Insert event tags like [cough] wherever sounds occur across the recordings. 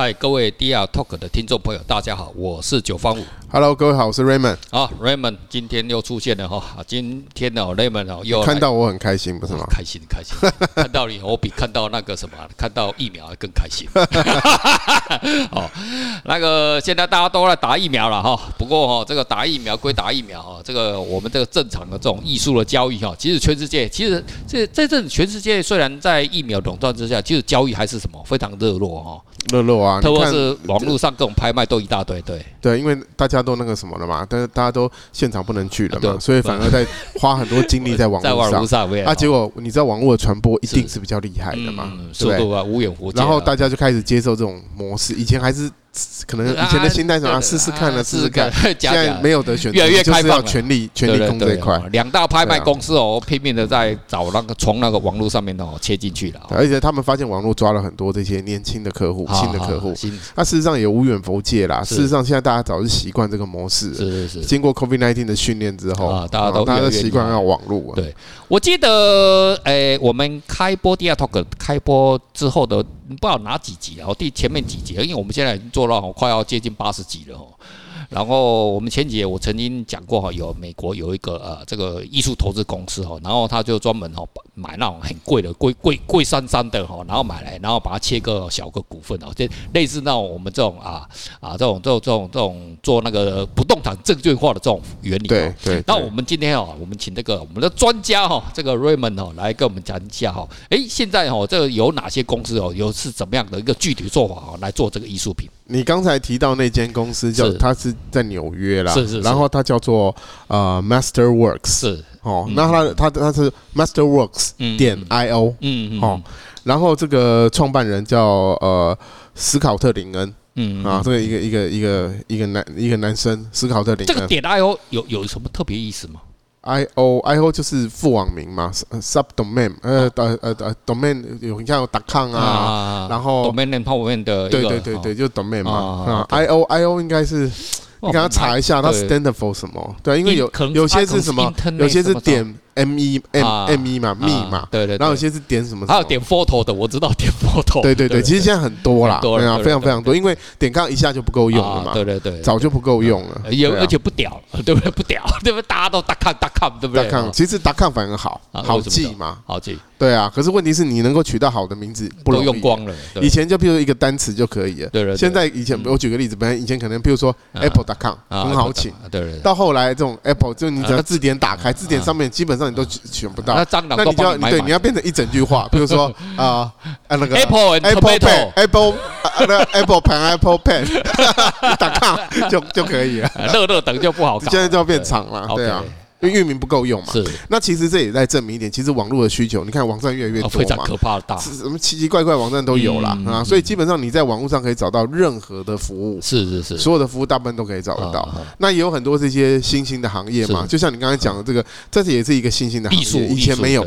嗨，各位 DR Talk 的听众朋友，大家好，我是九方五。Hello，各位好，我是 Raymond。啊，Raymond 今天又出现了哈，今天呢，Raymond 哦又看到我很开心，不是吗？开心，开心，[laughs] 看到你，我比看到那个什么，看到疫苗还更开心。[laughs] 哦，那个现在大家都在打疫苗了哈，不过哈，这个打疫苗归打疫苗哈，这个我们这个正常的这种艺术的交易哈，其实全世界，其实这在这全世界虽然在疫苗垄断之下，其实交易还是什么非常热络哈。热络啊！特别是网络上各种拍卖都一大堆，对对，因为大家都那个什么了嘛，但是大家都现场不能去了嘛，所以反而在花很多精力在网络上。[laughs] 啊，结果你知道网络的传播一定是比较厉害的嘛，速度啊，无远弗届。然后大家就开始接受这种模式，以前还是。可能以前的心态什么，试试看了，试试看。[laughs] 现在没有得选择，越来越开放，权力权力攻这一块。两大拍卖公司哦，拼命的在找那个从那个网络上面哦切进去了。而且他们发现网络抓了很多这些年轻的客户，新的客户。那事实上也无远弗届啦。事实上现在大家早就习惯这个模式。是是是。经过 COVID-19 的训练之后，大家都大家都习惯要网络。对，我记得诶，我们开播第二 Talk 开播之后的。不知道哪几集啊？第前面几集，因为我们现在已经做到快要接近八十集了哦。然后我们前几节我曾经讲过哈，有美国有一个呃这个艺术投资公司哈，然后他就专门哈买那种很贵的贵贵贵山山的哈，然后买来然后把它切个小个股份哦，就类似那种我们这种啊啊这种这种这种这种做那个不动产证券化的这种原理。对对。那我们今天哦，我们请这个我们的专家哈，这个 Raymond 哦来跟我们讲一下哈，哎，现在哈这个有哪些公司哦，有是怎么样的一个具体做法哈来做这个艺术品？你刚才提到那间公司叫它是在纽约啦，是是，然后它叫做呃 Masterworks，是。哦，那它它它是 Masterworks 点 I O，嗯嗯，哦，然后这个创办人叫呃斯考特林恩，嗯啊，这个一个一个一个一个男一个男生斯考特林恩，这个点 I O 有有什么特别意思吗？I O I O 就是副网名嘛，subdomain，呃呃呃呃，domain 有你看有 .com 啊，然后 domain name 后面的对对对对，就是 domain 嘛，I O I O 应该是你给他查一下，它 stand for 什么？对，因为有有些是什么，有些是点。M 一 M m e 嘛，密码，对对，然后有些是点什么？还有点 photo 的，我知道点 photo。[laughs] 对对对，其实现在很多啦，对啊，非常非常多，因为点杠一下就不够用了嘛，对对对，早就不够用了，也而且不屌，[laughs] 对不对？不屌，[laughs] 对不对？大家都 .com .com，对不对？.其实 .com 反而好，好记嘛，好记。对啊，可是问题是你能够取到好的名字，不容易用光了。以前就比如一个单词就可以了，对对。现在以前我举个例子，本来以前可能比如说 Apple.com 很好请，对对。到后来这种 Apple 就你只要字典打开，字典上面基本上你都选不到。那蟑螂那你就要对你要变成一整句话，比如说 [laughs] 啊啊那个 Apple Apple Pen Apple 那个 Apple Pen [laughs] Apple Pen.com 就就可以了。乐乐等就不好，现在就要变长了，对啊。因为域名不够用嘛，是。那其实这也在证明一点，其实网络的需求，你看网站越来越多嘛，非常可怕的大，什么奇奇怪怪网站都有啦啊，所以基本上你在网络上可以找到任何的服务，是是是，所有的服务大部分都可以找得到。那也有很多这些新兴的行业嘛，就像你刚才讲的这个，这是也是一个新兴的行业，以前没有，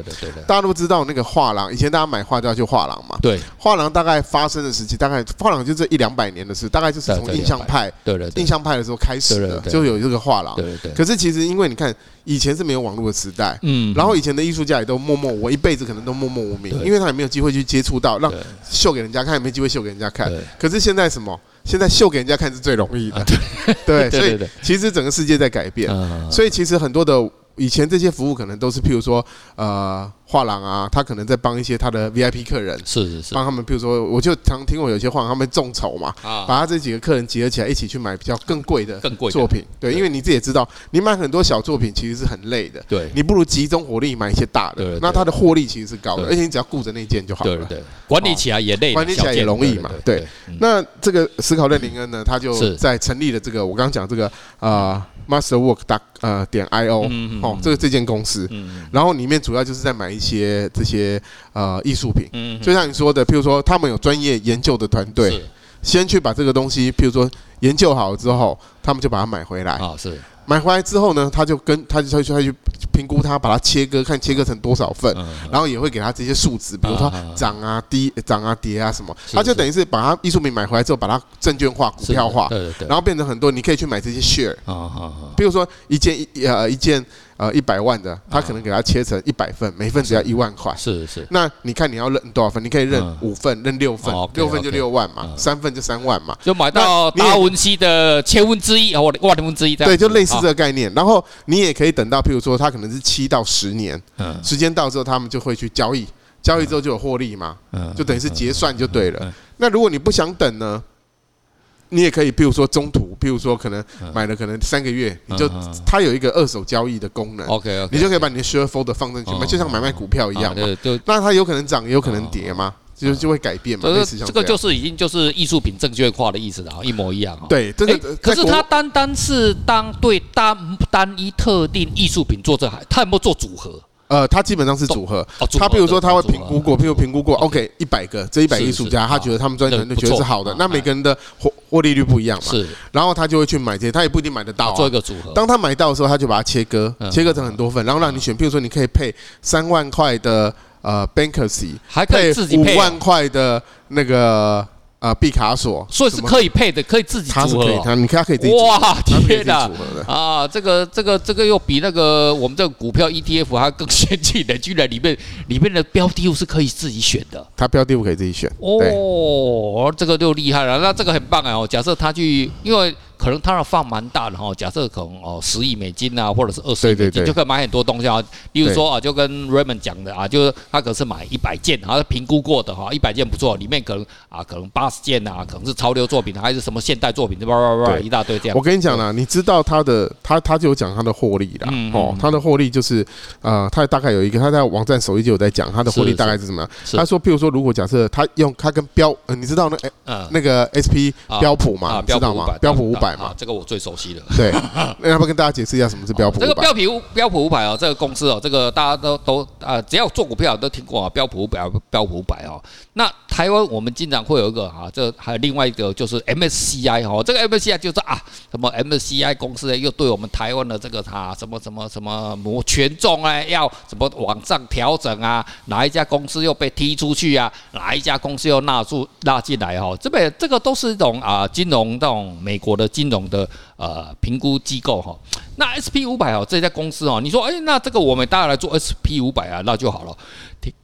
大家都知道那个画廊，以前大家买画都要去画廊嘛，对，画廊大概发生的时期，大概画廊就这一两百年的事，大概就是从印象派，对对，印象派的时候开始的，就有这个画廊，对对。可是其实因为你看。以前是没有网络的时代，嗯，然后以前的艺术家也都默默，我一辈子可能都默默无名，因为他也没有机会去接触到，让秀给人家看，也没机会秀给人家看。可是现在什么？现在秀给人家看是最容易的，[laughs] 对，所以其实整个世界在改变，所以其实很多的。以前这些服务可能都是，譬如说，呃，画廊啊，他可能在帮一些他的 VIP 客人，是是是，帮他们，譬如说，我就常听过有些画廊他们众筹嘛，啊，把他这几个客人集合起来，一起去买比较更贵的更贵作品，对，因为你自己也知道，你买很多小作品其实是很累的，对，你不如集中火力买一些大的，那它的获利其实是高的，而且你只要顾着那件就好了，对对，管理起来也累，管理起来也容易嘛，对。那这个思考的林恩呢，他就在成立了这个，我刚刚讲这个啊。Masterwork 打呃点 I O 哦，这个这间公司，然后里面主要就是在买一些这些呃艺术品，就像你说的，譬如说他们有专业研究的团队，先去把这个东西，譬如说研究好了之后，他们就把它买回来。啊，是。买回来之后呢，他就跟他就他就他去。评估它，把它切割，看切割成多少份，然后也会给他这些数值，比如说涨啊、低、涨啊、跌啊什么，他就等于是把它艺术品买回来之后，把它证券化、股票化对对，然后变成很多，你可以去买这些 share，比如说一件一呃一件呃一百万的，他可能给他切成一百份，每份只要一万块。是是。那你看你要认多少份？你可以认五份，认六份，六份就六万嘛，三份就三万嘛。就买到达文西的千分之一或万分之一。对，就类似这个概念。然后你也可以等到，譬如说他可能是七到十年，时间到之后他们就会去交易，交易之后就有获利嘛，就等于是结算就对了。那如果你不想等呢？你也可以，譬如说中途，譬如说可能买了可能三个月，你就它有一个二手交易的功能，OK，你就可以把你的 share folder 放进去嘛，就像买卖股票一样嘛。就那它有可能涨，也有可能跌嘛，就就会改变嘛。这这个就是已经就是艺术品证券化的意思了，一模一样。对，这个可是它单单是当对单单一特定艺术品做这还，它有没有做组合？呃，他基本上是组合，他比如说他会评估过，譬如评估过，OK，一百个这一百艺术家，他觉得他们专业团队觉得是好的，那每个人的获获利率不一样嘛，是，然后他就会去买这些，他也不一定买得到，做一个组合。当他买到的时候，他就把它切割，切割成很多份，然后让你选，譬如说你可以配三万块的呃 Banksy，还可以自己配五万块的那个。啊，毕卡索，所以是可以配的，可以自己组合。他你看，他可以自己哇，天哪！啊，这个这个这个又比那个我们这个股票 ETF 还更先进的，居然里面里面的标的物是可以自己选的。它标的物可以自己选。哦，这个就厉害了。那这个很棒啊！哦，假设他去，因为。可能他的放蛮大的哈，假设可能哦十亿美金啊，或者是二十亿美金，就可以买很多东西啊。例如说啊，就跟 Raymond 讲的啊，就是他可是买一百件，然后评估过的哈，一百件不错，里面可能啊可能八十件啊，可能是潮流作品，还是什么现代作品，叭叭叭一大堆这样。我跟你讲啦，你知道他的他他就有讲他的获利啦，哦，他的获利就是呃，他大概有一个他在网站首页就有在讲他的获利大概是什么样。他说，譬如说，如果假设他用他跟标，你知道那哎那个 SP 标普嘛，知道吗？标普五百嘛，这个我最熟。悉的 [laughs] 对，那要不要跟大家解释一下什么是标普？这个标普标普五百哦，这个公司哦，这个大家都都啊，只要做股票都听过啊，标普五百标普五百哦。那台湾我们经常会有一个啊，这还有另外一个就是 MSCI 哦，这个 MSCI 就是啊，什么 MSCI 公司呢，又对我们台湾的这个啊什么什么什么摩权重啊，要什么往上调整啊，哪一家公司又被踢出去啊，哪一家公司又纳入纳进来哈，这边这个都是一种啊金融这种美国的金金融的。呃，评估机构哈，那 S P 五百哦，这家公司哦，你说，哎，那这个我们大家来做 S P 五百啊，那就好了。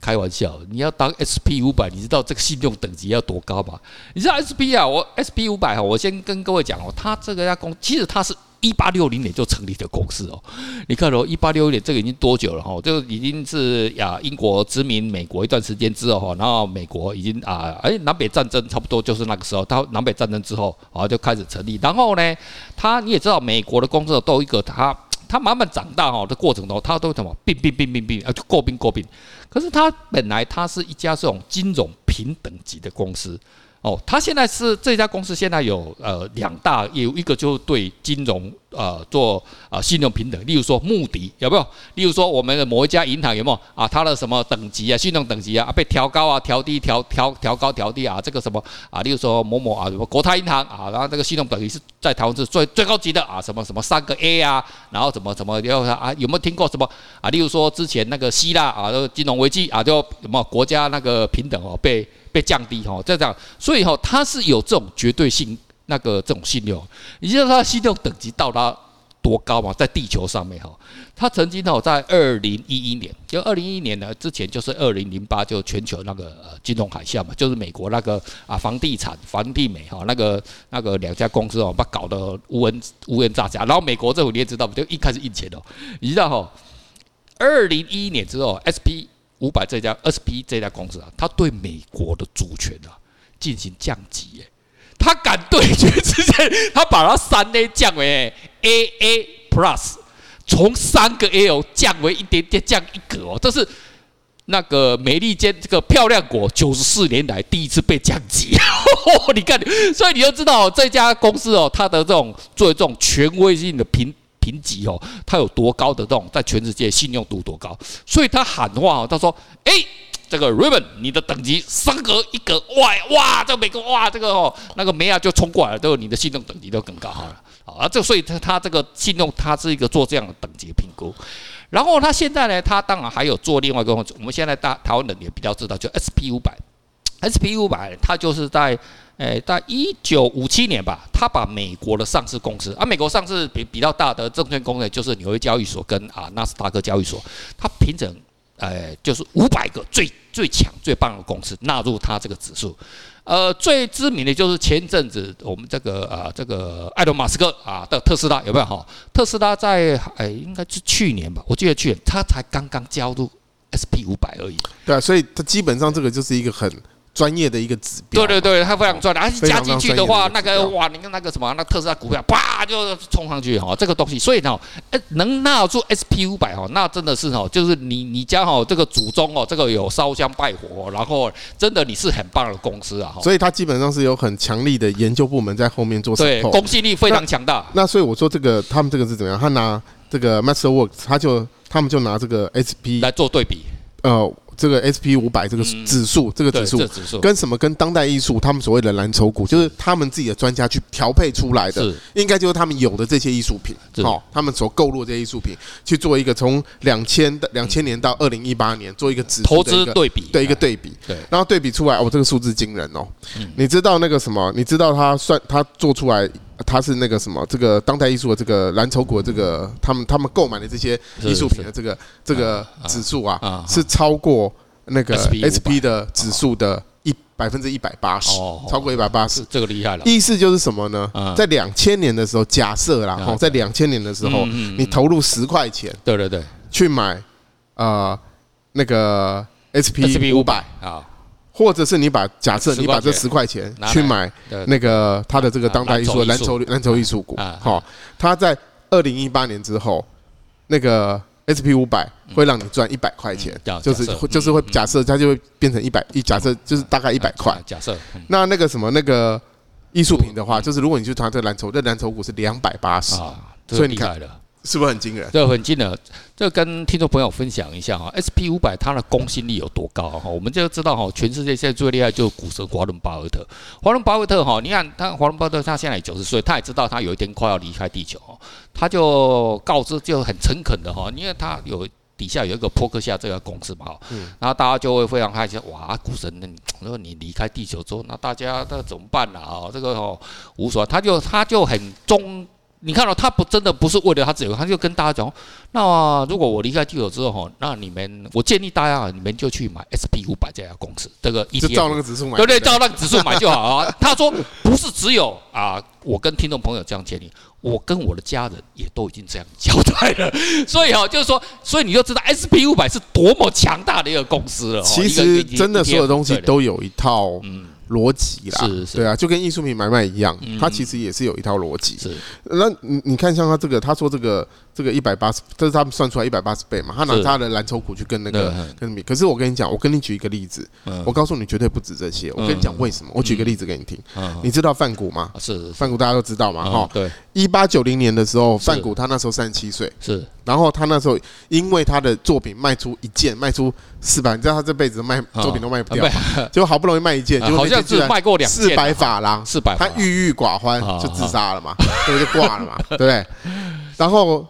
开玩笑，你要当 S P 五百，你知道这个信用等级要多高吗？你知道 S P 啊，我 S P 五百哈，我先跟各位讲哦，他这个家公，其实他是。一八六零年就成立的公司哦，你看哦，一八六零年这个已经多久了哈？就已经是呀，英国殖民美国一段时间之后哈，然后美国已经啊，哎，南北战争差不多就是那个时候，到南北战争之后啊就开始成立。然后呢，他你也知道，美国的公司都有一个他，他慢慢长大哈的过程中，他都什么并并并并并啊，就过并过并。可是他本来他是一家这种金融平等级的公司。哦，他现在是这家公司，现在有呃两大有，一个就是对金融呃做啊信用平等，例如说穆迪有没有？例如说我们的某一家银行有没有啊？它的什么等级啊，信用等级啊，被调高啊，调低，调调调高，调低啊，这个什么啊？例如说某某啊，什么国泰银行啊，然后这个信用等级是在台湾是最最高级的啊，什么什么三个 A 啊，然后怎么怎么要啊？有没有听过什么啊？例如说之前那个希腊啊，金融危机啊，就什么国家那个平等哦被。被降低哈，这样，所以哈，它是有这种绝对性那个这种信用，你知道它的信用等级到达多高吗？在地球上面哈，它曾经哈在二零一一年，就二零一一年呢之前就是二零零八，就全球那个呃金融海啸嘛，就是美国那个啊房地产房地美哈那个那个两家公司哦把搞得乌烟乌烟瘴气，然后美国政府你也知道，就一开始印钱哦，你知道哈，二零一一年之后 SP。五百这家 SP 这家公司啊，他对美国的主权啊进行降级，哎，他敢对全世界，他把它三 A 降为 AA Plus，从三个 L 降为一点点降一格哦，这是那个美利坚这个漂亮国九十四年来第一次被降级，[laughs] 你看，所以你就知道这家公司哦，它的这种作为这种权威性的评。评级哦，他有多高的这种，在全世界信用度多高，所以他喊话哦，他说：“哎，这个 Raven，你的等级升格一格，哇哇，这个美国哇，这个哦，那个梅亚就冲过来了，都你的信用等级都更高好了啊，这所以他他这个信用，他是一个做这样的等级评估，然后他现在呢，他当然还有做另外一个，我们现在大台湾人也比较知道，就 SP 五百，SP 五百，它就是在诶，在一九五七年吧，他把美国的上市公司，啊，美国上市比比较大的证券公司就是纽约交易所跟啊纳斯达克交易所，他评审，诶，就是五百个最最强最棒的公司纳入他这个指数。呃，最知名的就是前阵子我们这个啊，这个埃隆马斯克啊的特斯拉有没有哈？特斯拉在哎，应该是去年吧，我记得去年他才刚刚加入 SP 五百而已。对啊，所以它基本上这个就是一个很。专业的一个指标，对对对，它非常专业，而且加进去的话，那个哇，你看那个什么，那特斯拉股票啪就冲上去哈，这个东西，所以呢，哎，能纳入 SP 五百哈，那真的是哈，就是你你家哈这个祖宗哦，这个有烧香拜佛，然后真的你是很棒的公司啊，所以它基本上是有很强力的研究部门在后面做，对，公信力非常强大。那所以我说这个他们这个是怎么样？他拿这个 Masterworks，他就他们就拿这个 SP 来做对比，呃。这个 SP 五百这个指数，这个指数跟什么？跟当代艺术他们所谓的蓝筹股，就是他们自己的专家去调配出来的，应该就是他们有的这些艺术品，好，他们所购入的这些艺术品去做一个从两千的两千年到二零一八年做一个指数的一个投资对比，对一个对比，对，然后对比出来，哦，这个数字惊人哦，你知道那个什么？你知道他算他做出来？他是那个什么，这个当代艺术的这个蓝筹股的这个，他们他们购买的这些艺术品的这个这个指数啊，是超过那个 SP 的指数的一百分之一百八十，超过一百八十，这个厉害了。意思就是什么呢？在两千年的时候，假设啦，哈，在两千年的时候，你投入十块钱，对对对，去买呃那个 SP 五百。啊。或者是你把假设你把这十块钱去买那个他的这个当代艺术蓝筹蓝筹艺术股，好，他在二零一八年之后，那个 SP 五百会让你赚一百块钱，就是就是会假设它就会变成一百一，假设就是大概一百块。假设那那个什么那个艺术品的话，就是如果你去谈这蓝筹，这蓝筹股是两百八十，所以你看。是不是很惊人？对很惊人，这跟听众朋友分享一下哈，SP 五百它的公信力有多高哈？我们就知道哈，全世界现在最厉害就是股神华伦巴菲特。华伦巴菲特哈，你看他华伦巴菲特他现在九十岁，他也知道他有一天快要离开地球，他就告知就很诚恳的哈，因为他有底下有一个波克下这个公司嘛，嗯，然后大家就会非常开心，哇，股神，那你离开地球之后，那大家那怎么办呢？啊，这个哦无所谓，他就他就很忠。你看到、哦、他不真的不是为了他自己，他就跟大家讲，那、啊、如果我离开地球之后哈，那你们我建议大家啊，你们就去买 SP 五百这家公司，这个 ETF，就照那个指数买，对不对？照那个指数买就好啊。[laughs] 他说不是只有啊，我跟听众朋友这样建议，我跟我的家人也都已经这样交代了。[laughs] 所以哈、哦，就是说，所以你就知道 SP 五百是多么强大的一个公司了。其实真的所有东西都有一套。嗯。逻辑啦，是是对啊，就跟艺术品买卖一样，它其实也是有一套逻辑。是，那你你看像他这个，他说这个这个一百八十，这是他们算出来一百八十倍嘛？他拿他的蓝筹股去跟那个跟比。可是我跟你讲，我跟你举一个例子，我告诉你绝对不止这些。我跟你讲为什么？我举个例子给你听。你知道梵谷吗？是梵谷，大家都知道嘛？哈，对。一八九零年的时候，梵谷他那时候三十七岁。是。然后他那时候因为他的作品卖出一件卖出四百，你知道他这辈子卖作品都卖不掉，结果 [laughs] 好不容易卖一件，就。是卖过两四百法郎，四百，他郁郁寡欢就自杀了嘛，对不对？就挂了嘛，对不对？然后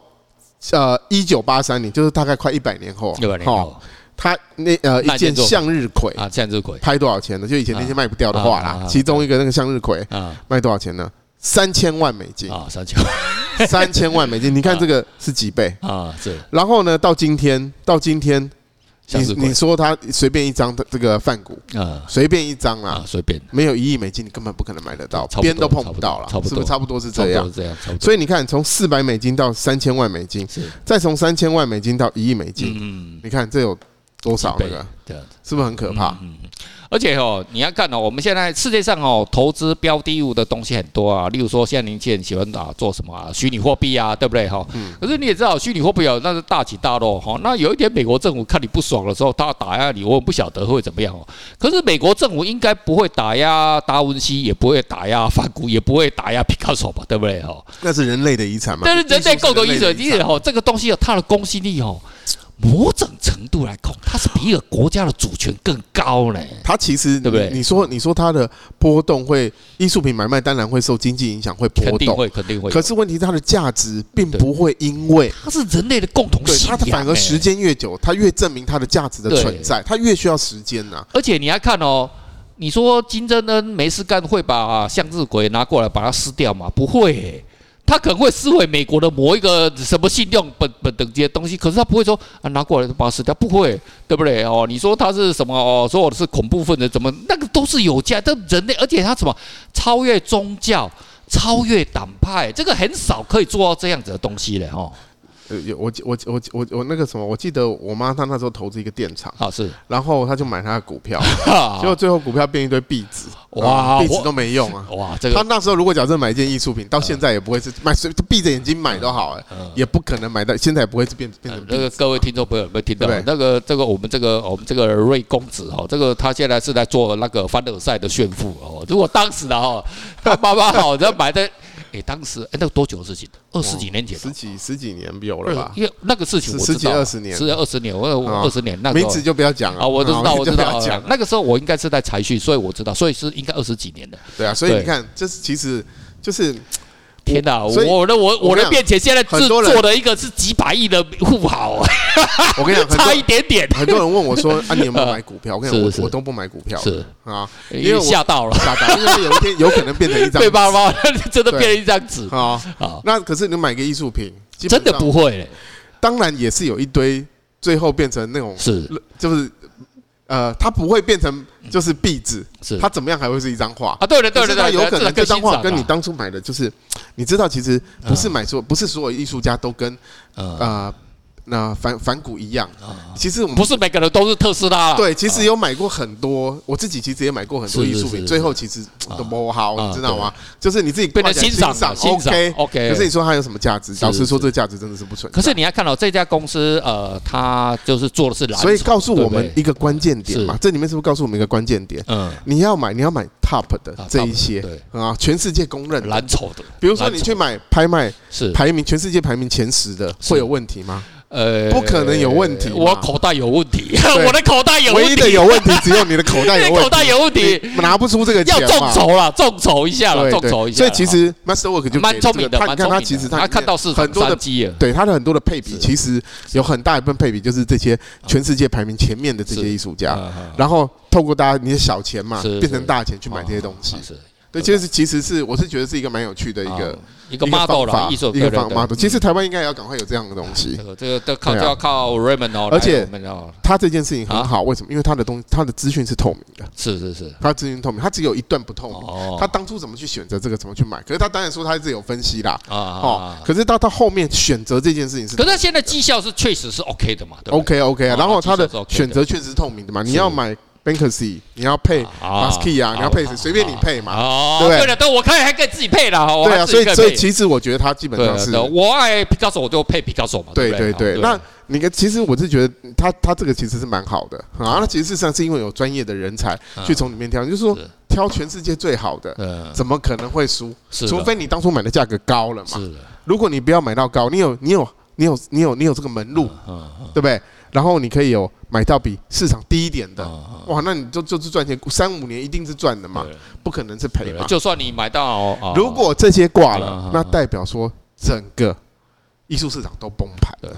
呃，一九八三年，就是大概快一百年后，一百年后，他那呃一件向日葵啊，向日葵拍多少钱呢？就以前那些卖不掉的画啦，其中一个那个向日葵啊，卖多少钱呢？三千万美金啊，三千万，三千万美金，你看这个是几倍啊？是。然后呢，到今天，到今天。你你说他随便一张的这个饭股啊，随便一张啊，随便。没有一亿美金，你根本不可能买得到，边都碰不到了，是不是？差不多是这样？这样，所以你看，从四百美金到三千万美金，再从三千万美金到一亿美金，嗯，你看这有多少那个？是不是很可怕？嗯而且哦，你要看哦，我们现在世界上哦，投资标的物的东西很多啊。例如说，现在年轻人喜欢啊做什么啊，虚拟货币啊，对不对哈？嗯。可是你也知道，虚拟货币啊，那是大起大落哈。那有一点，美国政府看你不爽的时候，他要打压你，我也不晓得会怎么样哦。可是美国政府应该不会打压达文西，也不会打压梵谷，也不会打压皮卡索吧？对不对哈？那是人类的遗产嘛。但是人类共同遗产，因为哈，这个东西有它的公信力哦。某种程度来控，它是比一个国家的主权更高呢。它其实对不对？你说你说它的波动会，艺术品买卖当然会受经济影响，会波动，肯定会，肯定会。可是问题是它的价值并不会因为它是人类的共同对，它反而时间越久，它越证明它的价值的存在，它越需要时间呐。而且你还看哦，你说金正恩没事干会把向日葵拿过来把它撕掉吗？不会、欸。他可能会撕毁美国的某一个什么信用本本等级的东西，可是他不会说啊拿过来就把它撕掉，不会，对不对？哦，你说他是什么？哦，说我是恐怖分子，怎么那个都是有价这人类，而且他什么超越宗教、超越党派，这个很少可以做到这样子的东西的哦。呃，有我我我我我那个什么，我记得我妈她那时候投资一个电厂，啊是，然后她就买她的股票，结果最后股票变一堆壁纸，哇，壁纸都没用啊，哇，这个她那时候如果假设买一件艺术品，到现在也不会是买，闭着眼睛买都好，也不可能买到，现在也不会是变变成。那个各位听众朋友有没有听到？那个这个我们这个我们这个瑞公子哈，这个他现在是在做那个凡尔赛的炫富哦，如果当时的哈，他爸爸好像买的。哎，当时哎，那个多久的事情？二十几年前，十几十几年有了吧？因为那个事情我知道，十几二十年，十几二十年，我二十年那个名字就不要讲了啊，我都知道，我知道。那个时候我应该是在财讯，所以我知道，所以是应该二十几年的。对啊，所以你看，这是其实就是。天哪！我的我我的面前现在是做的一个是几百亿的富豪，我跟你讲，[laughs] 差一点点。很多人问我说：“啊，你有没有买股票？”我跟你讲，我我都不买股票。是啊，因为吓到了，吓到，因为有一天 [laughs] 有可能变成一张对吧？真的变成一张纸啊！那可是你买个艺术品，真的不会。当然也是有一堆，最后变成那种是就是。呃，它不会变成就是壁纸，是它怎么样还会是一张画啊？对的，对的，它有可能这张画跟你当初买的就是，你知道，其实不是买错，不是所有艺术家都跟呃。那反反骨一样，其实我们不是每个人都是特斯拉。对，其实有买过很多，我自己其实也买过很多艺术品，最后其实都不好，你知道吗？就是你自己变得欣赏，OK OK。可是你说它有什么价值？老实说，这个价值真的是不存在。可是你要看到这家公司，呃，它就是做的是蓝，所以告诉我们一个关键点嘛。这里面是不是告诉我们一个关键点？嗯，你要买，你要买 top 的这一些，啊，全世界公认蓝筹的。比如说你去买拍卖，是排名全世界排名前十的，会有问题吗？呃，不可能有问题。我口袋有问题，[laughs] 我的口袋有问题。唯一的有问题只有你的口袋有问题。口袋有问题，拿不出这个钱。要众筹了，众筹一下了，众筹一下。所以其实 Masterwork 就蛮聪明的，他看他其实他看到是很多的机，对他的很多的配比，其实有很大一部分配比就是这些全世界排名前面的这些艺术家，然后透过大家你的小钱嘛，变成大钱去买这些东西。对，其实其实是我是觉得是一个蛮有趣的一个。一个 model 了，艺术一个方 model。其实台湾应该也要赶快有这样的东西。这个都靠就要靠 Raymond 哦。而且他这件事情很好，为什么？因为他的东他的资讯是透明的。是是是，他资讯透明，他只有一段不透明。他当初怎么去选择这个，怎么去买？可是他当然说他是有分析啦。啊哦，可是到他后面选择这件事情是。可是他现在绩效是确实是 OK 的嘛？OK OK 啊，然后他的选择确实是透明的嘛？你要买。Banksy，你要配 Basquiat 你要配谁？随便你配嘛，对不对？对的，都，我可以还可以自己配的。对啊，所以所以其实我觉得他基本上是，我爱皮卡索，我就配皮卡索嘛。对对对，那你看，其实我是觉得他他这个其实是蛮好的啊。那其实事实上是因为有专业的人才去从里面挑，就是说挑全世界最好的，怎么可能会输？除非你当初买的价格高了嘛。如果你不要买到高，你有你有你有你有你有这个门路，对不对？然后你可以有买到比市场低一点的，哇，那你就就是赚钱，三五年一定是赚的嘛，不可能是赔嘛。就算你买到，如果这些挂了，那代表说整个艺术市场都崩盘了。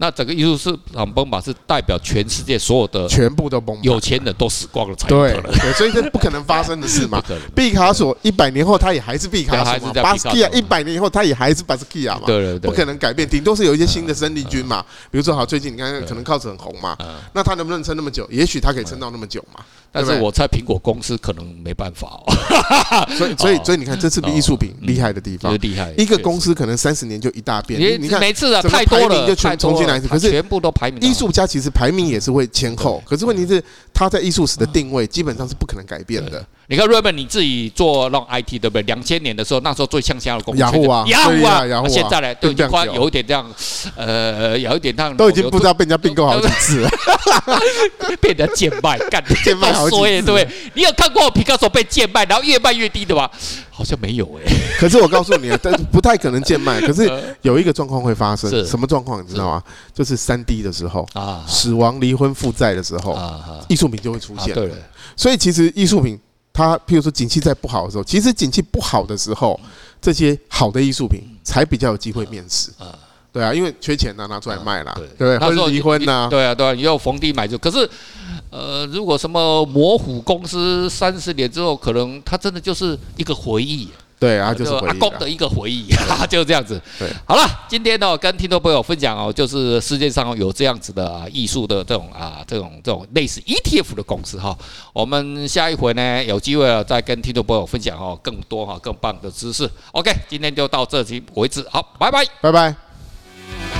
那整个艺术市场崩盘是代表全世界所有的全部都崩，有钱人都死光了才对，所以这不可能发生的事嘛。[laughs] 毕卡索一百年后他也还是毕卡索嘛，巴斯蒂亚一百年以后他也还是巴斯蒂亚嘛，对对对，不可能改变，顶多是有一些新的生力军嘛。比如说好，最近你看可能靠着很红嘛，那他能不能撑那么久？也许他可以撑到那么久嘛。但是我猜苹果公司可能没办法哦，所以 [laughs] 所以所以你看，这是比艺术品厉害的地方。厉害，一个公司可能三十年就一大变。你看每次啊，太多了，就全重新可是全部都排名。艺术家其实排名也是会前后，可是问题是他在艺术史的定位基本上是不可能改变的。你看瑞文，你自己做那种 IT 对不对？两千年的时候，那时候最呛声的公司，雅虎啊，雅虎啊，现在呢，都已经有一点这样，呃，有一点这样，都已经不知道被人家并购好几次了，[laughs] 被人家贱卖，干 [laughs] 贱卖好几次，对。你有看过皮卡索被贱卖，然后越卖越低的吗？好像没有哎。可是我告诉你啊，但不太可能贱卖。[laughs] 可是有一个状况会发生，什么状况你知道吗？就是三 D 的时候啊，死亡、离婚、负债的时候啊，艺术品就会出现。对。所以其实艺术品，它譬如说景气在不好的时候，其实景气不好的时候，这些好的艺术品才比较有机会面世。对啊，因为缺钱呐，拿出来卖啦。对。或者离婚呐。对啊，对啊，你要逢低买就。可是。呃，如果什么模糊公司三十年之后，可能它真的就是一个回忆。对啊，就是阿公的一个回忆，哈，[laughs] 就是这样子。对，好了，今天呢，跟听众朋友分享哦，就是世界上有这样子的艺术的这种啊，这种这种类似 ETF 的公司哈。我们下一回呢，有机会再跟听众朋友分享哦，更多哈，更棒的知识。OK，今天就到这里为止，好，拜拜，拜拜。